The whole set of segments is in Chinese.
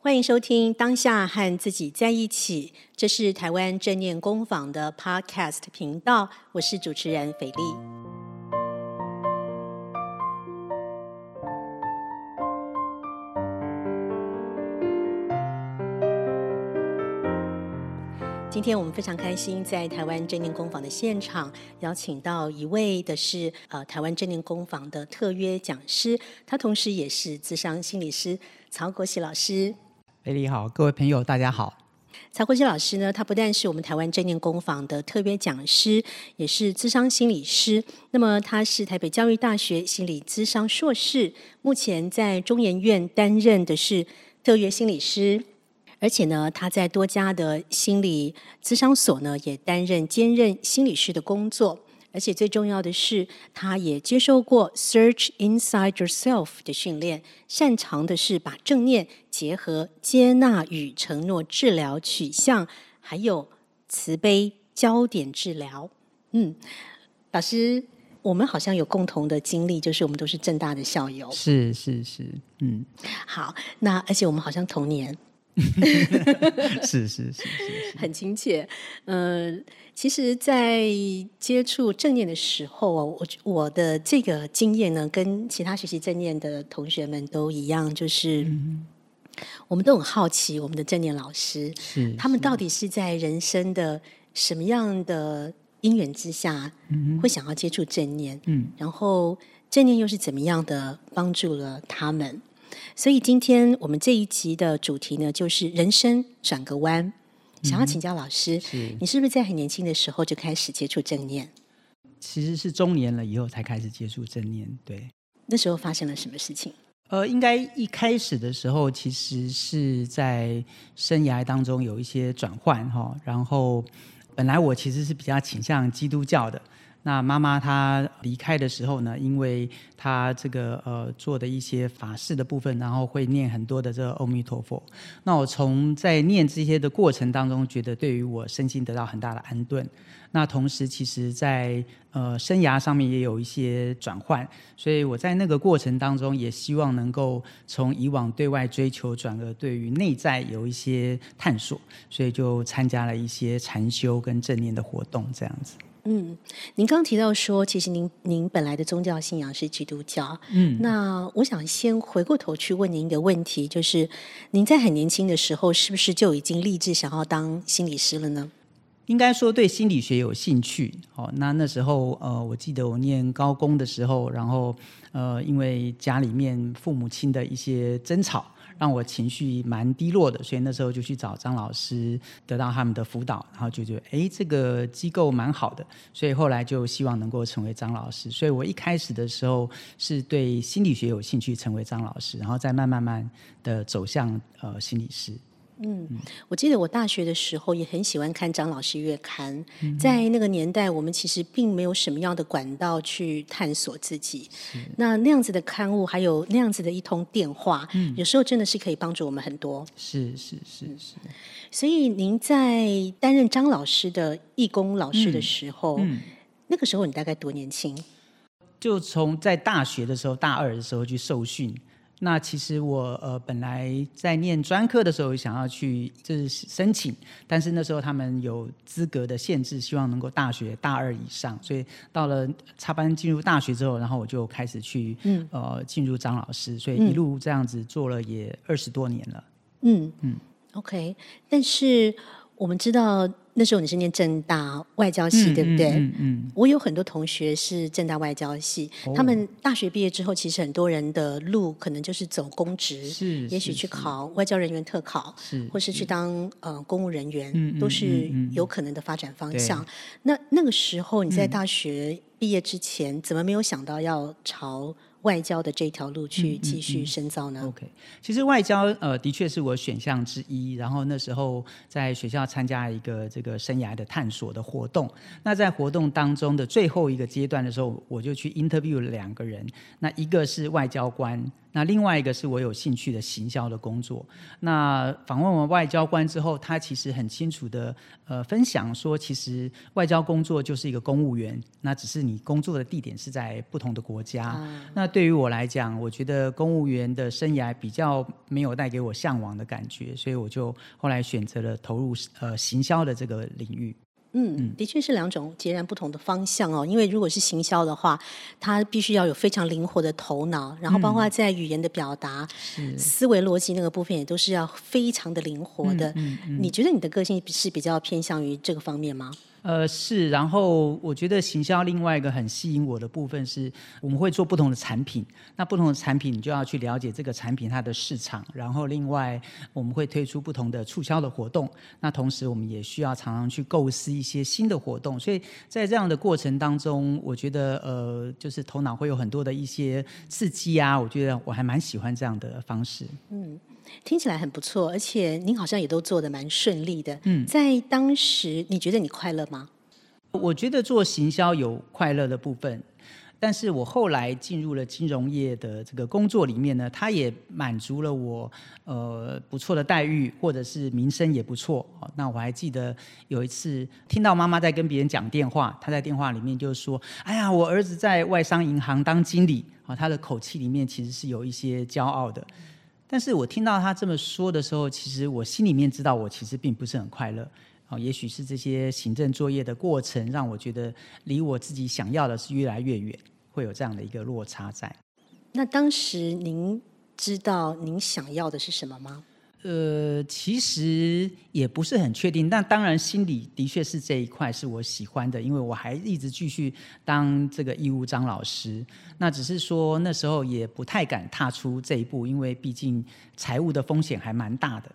欢迎收听《当下和自己在一起》，这是台湾正念工坊的 Podcast 频道，我是主持人斐丽。今天我们非常开心，在台湾正念工坊的现场邀请到一位的是呃台湾正念工坊的特约讲师，他同时也是咨商心理师曹国玺老师。斐莉好，各位朋友大家好。曹国玺老师呢，他不但是我们台湾正念工坊的特别讲师，也是资商心理师。那么他是台北教育大学心理咨商硕士，目前在中研院担任的是特约心理师，而且呢，他在多家的心理咨商所呢，也担任兼任心理师的工作。而且最重要的是，他也接受过 Search Inside Yourself 的训练，擅长的是把正念结合接纳与承诺治疗取向，还有慈悲焦点治疗。嗯，老师，我们好像有共同的经历，就是我们都是正大的校友。是是是，嗯。好，那而且我们好像同年。是是是是，是，很亲切。嗯、呃，其实，在接触正念的时候，我我的这个经验呢，跟其他学习正念的同学们都一样，就是、嗯、我们都很好奇，我们的正念老师，是他们到底是在人生的什么样的因缘之下，嗯、会想要接触正念？嗯，然后正念又是怎么样的帮助了他们？所以今天我们这一集的主题呢，就是人生转个弯。想要请教老师，是你是不是在很年轻的时候就开始接触正念？其实是中年了以后才开始接触正念。对，那时候发生了什么事情？呃，应该一开始的时候，其实是在生涯当中有一些转换哈。然后本来我其实是比较倾向基督教的。那妈妈她离开的时候呢，因为她这个呃做的一些法事的部分，然后会念很多的这个阿弥陀佛。那我从在念这些的过程当中，觉得对于我身心得到很大的安顿。那同时，其实在呃生涯上面也有一些转换，所以我在那个过程当中，也希望能够从以往对外追求，转而对于内在有一些探索，所以就参加了一些禅修跟正念的活动，这样子。嗯，您刚提到说，其实您您本来的宗教信仰是基督教。嗯，那我想先回过头去问您一个问题，就是您在很年轻的时候，是不是就已经立志想要当心理师了呢？应该说对心理学有兴趣。哦，那那时候呃，我记得我念高工的时候，然后呃，因为家里面父母亲的一些争吵。让我情绪蛮低落的，所以那时候就去找张老师，得到他们的辅导，然后就觉得哎，这个机构蛮好的，所以后来就希望能够成为张老师。所以我一开始的时候是对心理学有兴趣，成为张老师，然后再慢慢慢的走向呃心理师。嗯，我记得我大学的时候也很喜欢看张老师月刊。嗯，在那个年代，我们其实并没有什么样的管道去探索自己。那那样子的刊物，还有那样子的一通电话，嗯，有时候真的是可以帮助我们很多。是是是是。所以您在担任张老师的义工老师的时候，嗯，那个时候你大概多年轻？就从在大学的时候，大二的时候去受训。那其实我呃本来在念专科的时候想要去就是申请，但是那时候他们有资格的限制，希望能够大学大二以上，所以到了插班进入大学之后，然后我就开始去嗯呃进入张老师，所以一路这样子做了也二十多年了。嗯嗯，OK，但是我们知道。那时候你是念政大外交系，嗯、对不对？嗯，嗯，嗯。我有很多同学是政大外交系，哦，他们大学毕业之后，其实很多人的路可能就是走公职，是，也许去考外交人员特考，是，或是去当呃公务人员，嗯，都是有可能的发展方向。那那个时候你在大学毕业之前，嗯，怎么没有想到要朝外交的这条路去继续深造呢？嗯嗯嗯，OK，其实外交呃的确是我选项之一。然后那时候在学校参加一个这个生涯的探索的活动。那在活动当中的最后一个阶段的时候，我就去 interview 了两个人。那一个是外交官，那另外一个是我有兴趣的行销的工作。那访问完外交官之后，他其实很清楚的呃分享说，其实外交工作就是一个公务员，那只是你工作的地点是在不同的国家。嗯、那对于我来讲，我觉得公务员的生涯比较没有带给我向往的感觉，所以我就后来选择了投入呃行销的这个领域。嗯，的确是两种截然不同的方向哦。因为如果是行销的话，它必须要有非常灵活的头脑，然后包括在语言的表达、嗯、思维逻辑那个部分，也都是要非常的灵活的。嗯嗯嗯、你觉得你的个性是比较偏向于这个方面吗？呃，是，然后我觉得行销另外一个很吸引我的部分是，我们会做不同的产品，那不同的产品你就要去了解这个产品它的市场，然后另外我们会推出不同的促销的活动，那同时我们也需要常常去构思一些新的活动，所以在这样的过程当中，我觉得呃，就是头脑会有很多的一些刺激啊，我觉得我还蛮喜欢这样的方式。嗯。听起来很不错，而且您好像也都做得蛮顺利的。嗯，在当时你觉得你快乐吗？我觉得做行销有快乐的部分，但是我后来进入了金融业的这个工作里面呢，它也满足了我呃不错的待遇，或者是名声也不错。那我还记得有一次听到妈妈在跟别人讲电话，她在电话里面就说：“哎呀，我儿子在外商银行当经理。”啊，她的口气里面其实是有一些骄傲的。但是我听到他这么说的时候，其实我心里面知道，我其实并不是很快乐。啊，也许是这些行政作业的过程，让我觉得离我自己想要的是越来越远，会有这样的一个落差在。那当时您知道您想要的是什么吗？呃，其实也不是很确定，但当然心里的确是这一块是我喜欢的，因为我还一直继续当这个义务张老师。那只是说那时候也不太敢踏出这一步，因为毕竟财务的风险还蛮大的。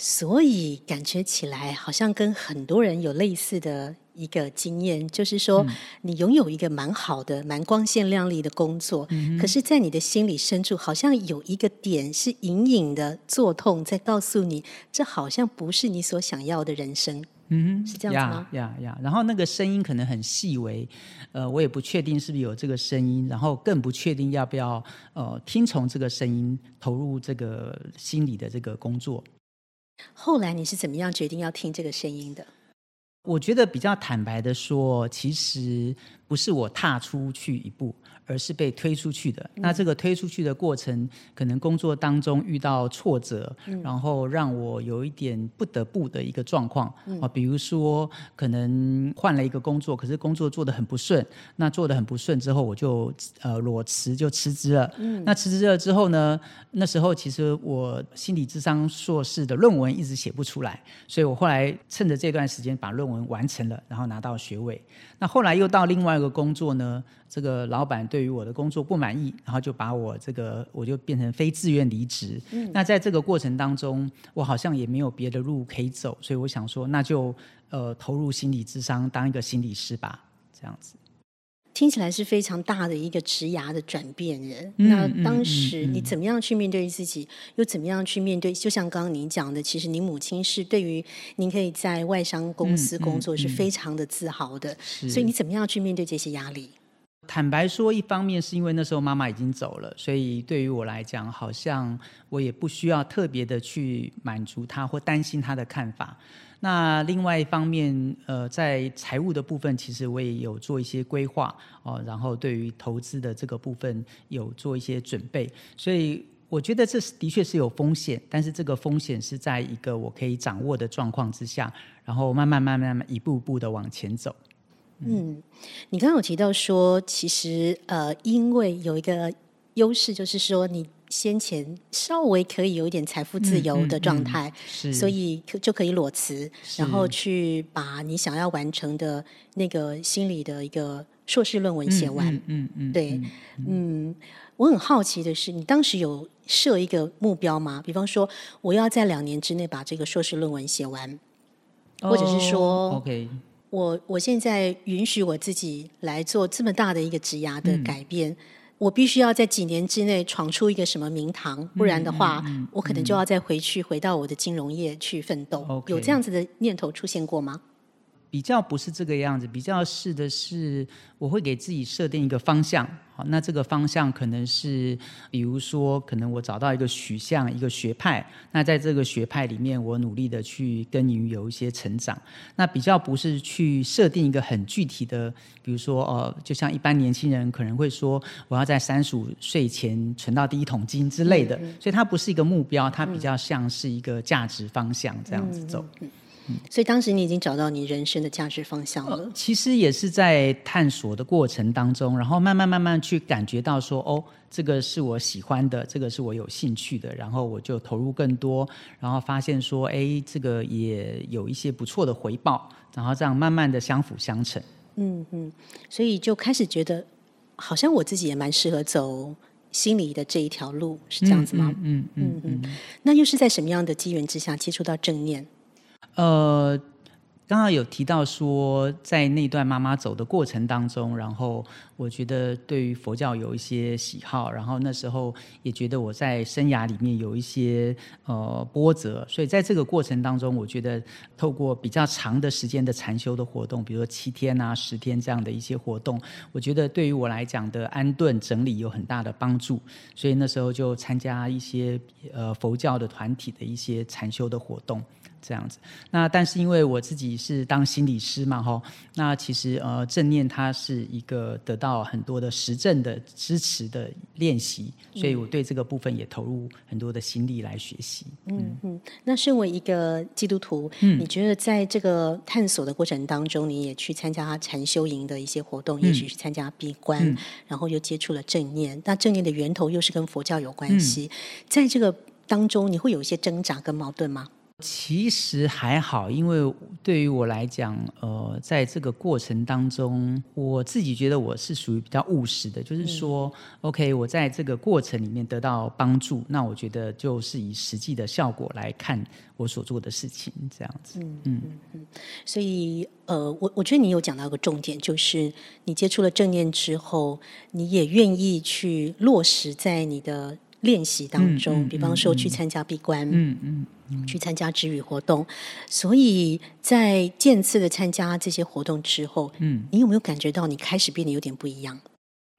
所以感觉起来好像跟很多人有类似的一个经验，就是说你拥有一个蛮好的、蛮光鲜亮丽的工作，嗯、可是，在你的心里深处，好像有一个点是隐隐的作痛，在告诉你，这好像不是你所想要的人生。嗯，是这样子吗？呀呀，然后那个声音可能很细微，呃，我也不确定是不是有这个声音，然后更不确定要不要呃听从这个声音，投入这个心理的这个工作。后来你是怎么样决定要听这个声音的？我觉得比较坦白的说，其实不是我踏出去一步。而是被推出去的。嗯、那这个推出去的过程，可能工作当中遇到挫折，嗯、然后让我有一点不得不的一个状况啊。嗯、比如说，可能换了一个工作，可是工作做得很不顺。那做得很不顺之后，我就呃裸辞就辞职了。嗯、那辞职了之后呢，那时候其实我心理智商硕士的论文一直写不出来，所以我后来趁着这段时间把论文完成了，然后拿到学位。那后来又到另外一个工作呢，这个老板对于我的工作不满意，然后就把我这个我就变成非自愿离职。嗯、那在这个过程当中，我好像也没有别的路可以走，所以我想说，那就呃投入心理智商，当一个心理师吧，这样子。听起来是非常大的一个职涯的转变人。嗯、那当时你怎么样去面对自己，嗯嗯嗯、又怎么样去面对？就像刚刚您讲的，其实您母亲是对于您可以在外商公司工作是非常的自豪的。所以你怎么样去面对这些压力？坦白说，一方面是因为那时候妈妈已经走了，所以对于我来讲，好像我也不需要特别的去满足她或担心她的看法。那另外一方面，呃，在财务的部分，其实我也有做一些规划哦，然后对于投资的这个部分有做一些准备，所以我觉得这是的确是有风险，但是这个风险是在一个我可以掌握的状况之下，然后慢慢慢慢慢一步步的往前走。嗯，嗯，你刚刚有提到说，其实呃，因为有一个优势，就是说你。先前稍微可以有一点财富自由的状态，嗯嗯、所以就可以裸辞，然后去把你想要完成的那个心理的一个硕士论文写完。嗯嗯，对，嗯，嗯，我很好奇的是，你当时有设一个目标吗？比方说，我要在两年之内把这个硕士论文写完，或者是说、哦、，OK，我我现在允许我自己来做这么大的一个职涯的改变。嗯我必须要在几年之内闯出一个什么名堂，不然的话，嗯嗯嗯、我可能就要再回去回到我的金融业去奋斗。有这样子的念头出现过吗？比较不是这个样子，比较是的是，我会给自己设定一个方向。好，那这个方向可能是，比如说，可能我找到一个取向，一个学派。那在这个学派里面，我努力的去耕耘，有一些成长。那比较不是去设定一个很具体的，比如说，呃，就像一般年轻人可能会说，我要在三十五岁前存到第一桶金之类的。嗯嗯、所以它不是一个目标，它比较像是一个价值方向这样子走。所以当时你已经找到你人生的价值方向了。呃，其实也是在探索的过程当中，然后慢慢慢慢去感觉到说，哦，这个是我喜欢的，这个是我有兴趣的，然后我就投入更多，然后发现说，哎，这个也有一些不错的回报，然后这样慢慢的相辅相成。嗯嗯，所以就开始觉得，好像我自己也蛮适合走心理的这一条路，是这样子吗？嗯嗯嗯，嗯，嗯。那又是在什么样的机缘之下接触到正念？呃，刚刚有提到说，在那段妈妈走的过程当中，然后我觉得对于佛教有一些喜好，然后那时候也觉得我在生涯里面有一些呃波折，所以在这个过程当中，我觉得透过比较长的时间的禅修的活动，比如说七天啊、十天这样的一些活动，我觉得对于我来讲的安顿整理有很大的帮助，所以那时候就参加一些呃佛教的团体的一些禅修的活动。这样子，那但是因为我自己是当心理师嘛，哈，那其实呃正念它是一个得到很多的实证的支持的练习，所以我对这个部分也投入很多的心力来学习。嗯嗯，那身为一个基督徒，嗯，你觉得在这个探索的过程当中，你也去参加禅修营的一些活动，嗯、也许去参加闭关、嗯，然后又接触了正念，那正念的源头又是跟佛教有关系，嗯、在这个当中，你会有一些挣扎跟矛盾吗？其实还好，因为对于我来讲，呃，在这个过程当中，我自己觉得我是属于比较务实的，就是说、嗯、，OK，我在这个过程里面得到帮助，那我觉得就是以实际的效果来看我所做的事情，这样子。嗯嗯嗯。所以，呃，我我觉得你有讲到一个重点，就是你接触了正念之后，你也愿意去落实在你的。练习当中，比方说去参加闭关，嗯嗯，嗯，嗯，去参加止语活动，所以在渐次的参加这些活动之后，嗯，你有没有感觉到你开始变得有点不一样？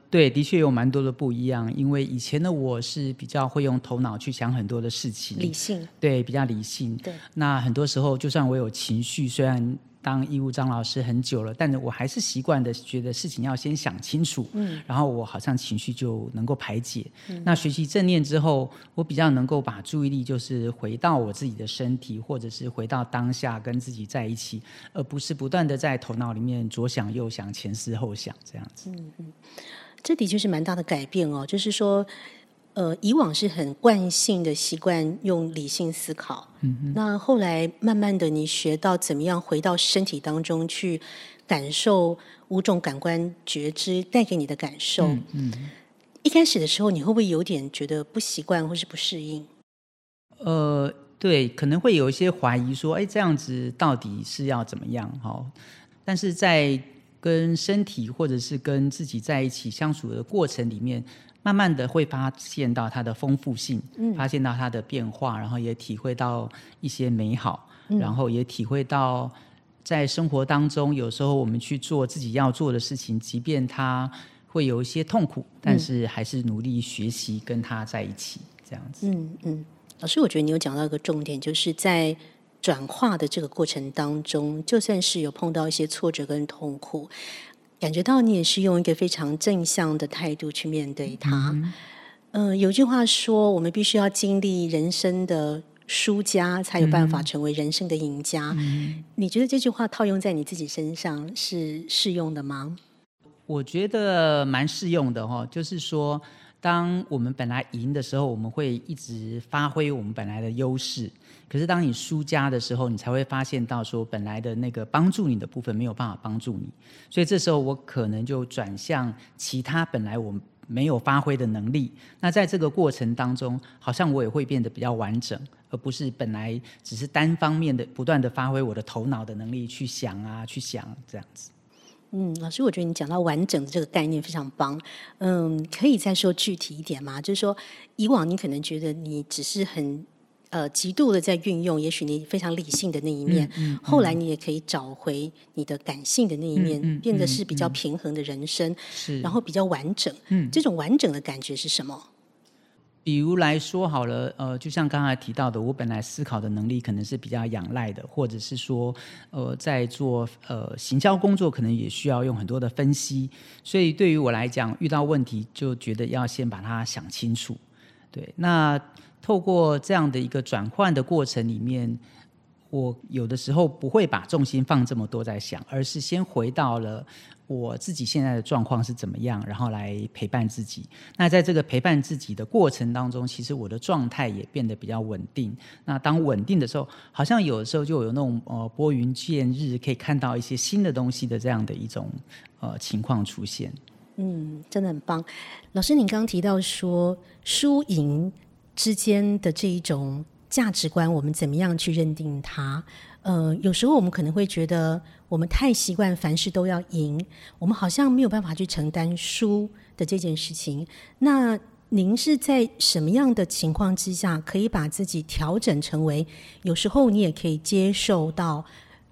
对，的确有蛮多的不一样，因为以前的我是比较会用头脑去想很多的事情，理性，对，比较理性，对。那很多时候，就算我有情绪，虽然。当义务张老师很久了，但是我还是习惯的觉得事情要先想清楚，嗯，然后我好像情绪就能够排解。嗯、那学习正念之后，我比较能够把注意力就是回到我自己的身体，或者是回到当下跟自己在一起，而不是不断的在头脑里面左想右想、前思后想这样子。嗯嗯，这的确是蛮大的改变哦，就是说。呃，以往是很惯性的习惯用理性思考，嗯，那后来慢慢的，你学到怎么样回到身体当中去感受五种感官觉知带给你的感受。嗯，嗯，一开始的时候，你会不会有点觉得不习惯或是不适应？呃，对，可能会有一些怀疑，说，哎，这样子到底是要怎么样？哈，但是在跟身体或者是跟自己在一起相处的过程里面。慢慢的会发现到它的丰富性，嗯，发现到它的变化，然后也体会到一些美好，嗯，然后也体会到在生活当中，有时候我们去做自己要做的事情，即便它会有一些痛苦，但是还是努力学习跟它在一起，这样子。嗯嗯，老师，我觉得你有讲到一个重点，就是在转化的这个过程当中，就算是有碰到一些挫折跟痛苦。感觉到你也是用一个非常正向的态度去面对它。嗯，呃，有句话说，我们必须要经历人生的输家，才有办法成为人生的赢家。嗯。你觉得这句话套用在你自己身上是适用的吗？我觉得蛮适用的哈，就是说。当我们本来赢的时候，我们会一直发挥我们本来的优势。可是当你输家的时候，你才会发现到说，本来的那个帮助你的部分没有办法帮助你。所以这时候我可能就转向其他本来我没有发挥的能力。那在这个过程当中，好像我也会变得比较完整，而不是本来只是单方面的不断的发挥我的头脑的能力去想啊，去想这样子。嗯，老师，我觉得你讲到完整的这个概念非常棒。嗯，可以再说具体一点吗？就是说，以往你可能觉得你只是很呃极度的在运用，也许你非常理性的那一面，嗯嗯、后来你也可以找回你的感性的那一面，变得是比较平衡的人生，是，然后比较完整。嗯，这种完整的感觉是什么？比如来说好了，呃，就像刚才提到的，我本来思考的能力可能是比较仰赖的，或者是说，呃，在做呃行销工作，可能也需要用很多的分析，所以对于我来讲，遇到问题就觉得要先把它想清楚。对，那透过这样的一个转换的过程里面。我有的时候不会把重心放这么多在想，而是先回到了我自己现在的状况是怎么样，然后来陪伴自己。那在这个陪伴自己的过程当中，其实我的状态也变得比较稳定。那当稳定的时候，好像有的时候就有那种呃拨云见日，可以看到一些新的东西的这样的一种呃情况出现。嗯，真的很棒。老师，您刚提到说输赢之间的这一种。价值观，我们怎么样去认定它？呃，有时候我们可能会觉得，我们太习惯凡事都要赢，我们好像没有办法去承担输的这件事情。那您是在什么样的情况之下，可以把自己调整成为，有时候你也可以接受到，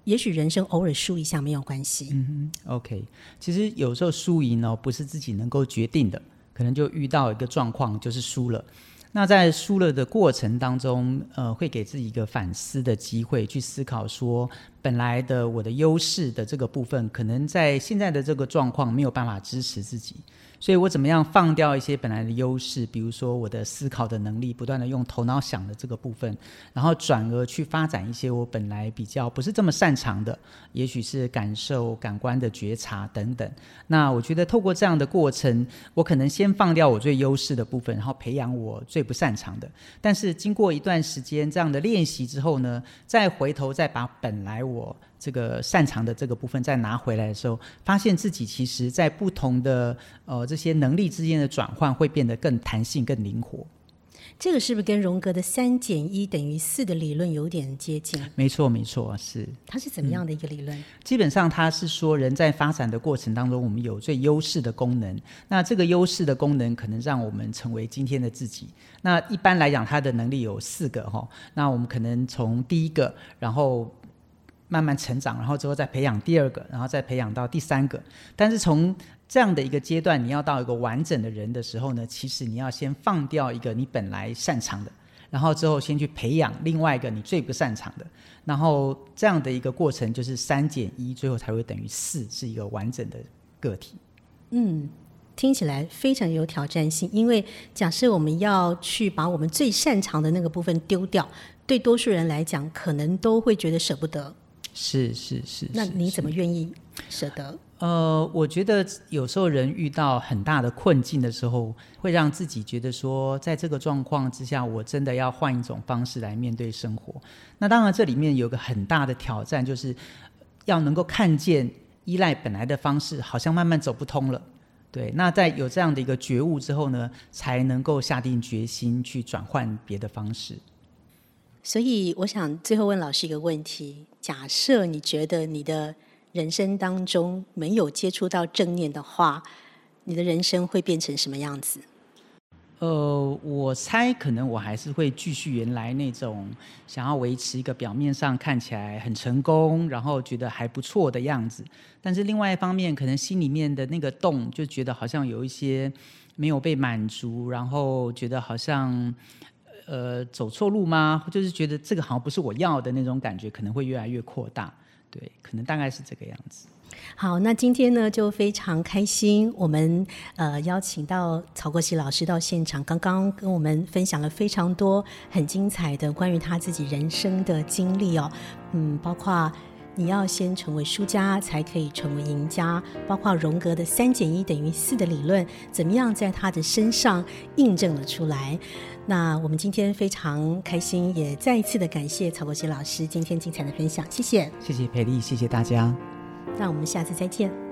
也许人生偶尔输一下没有关系。嗯哼，OK。其实有时候输赢呢，不是自己能够决定的，可能就遇到一个状况，就是输了。那在输了的过程当中，呃，会给自己一个反思的机会，去思考说，本来的我的优势的这个部分，可能在现在的这个状况没有办法支持自己。所以我怎么样放掉一些本来的优势，比如说我的思考的能力，不断的用头脑想的这个部分，然后转而去发展一些我本来比较不是这么擅长的，也许是感受、感官的觉察等等。那我觉得透过这样的过程，我可能先放掉我最优势的部分，然后培养我最不擅长的。但是经过一段时间这样的练习之后呢，再回头再把本来我这个擅长的这个部分再拿回来的时候，发现自己其实在不同的呃这些能力之间的转换会变得更弹性、更灵活。这个是不是跟荣格的三减一等于四的理论有点接近？没错，没错，是。它是怎么样的一个理论？嗯，基本上，它是说人在发展的过程当中，我们有最优势的功能。那这个优势的功能可能让我们成为今天的自己。那一般来讲，它的能力有四个哈。那我们可能从第一个，然后。慢慢成长，然后之后再培养第二个，然后再培养到第三个。但是从这样的一个阶段，你要到一个完整的人的时候呢，其实你要先放掉一个你本来擅长的，然后之后先去培养另外一个你最不擅长的，然后这样的一个过程就是三减一，最后才会等于四，是一个完整的个体。嗯，听起来非常有挑战性，因为假设我们要去把我们最擅长的那个部分丢掉，对多数人来讲，可能都会觉得舍不得。是是是，那你怎么愿意舍得？呃，我觉得有时候人遇到很大的困境的时候，会让自己觉得说，在这个状况之下，我真的要换一种方式来面对生活。那当然，这里面有个很大的挑战，就是要能够看见依赖本来的方式好像慢慢走不通了。对，那在有这样的一个觉悟之后呢，才能够下定决心去转换别的方式。所以，我想最后问老师一个问题：假设你觉得你的人生当中没有接触到正念的话，你的人生会变成什么样子？呃，我猜可能我还是会继续原来那种想要维持一个表面上看起来很成功，然后觉得还不错的样子。但是另外一方面，可能心里面的那个洞就觉得好像有一些没有被满足，然后觉得好像。呃，走错路吗？就是觉得这个好像不是我要的那种感觉，可能会越来越扩大。对，可能大概是这个样子。好，那今天呢就非常开心，我们呃邀请到曹国喜老师到现场，刚刚跟我们分享了非常多很精彩的关于他自己人生的经历哦，嗯，包括。你要先成为输家，才可以成为赢家。包括荣格的三减一等于四的理论，怎么样在他的身上印证了出来？那我们今天非常开心，也再一次的感谢曹国杰老师今天精彩的分享，谢谢，谢谢培丽，谢谢大家。那我们下次再见。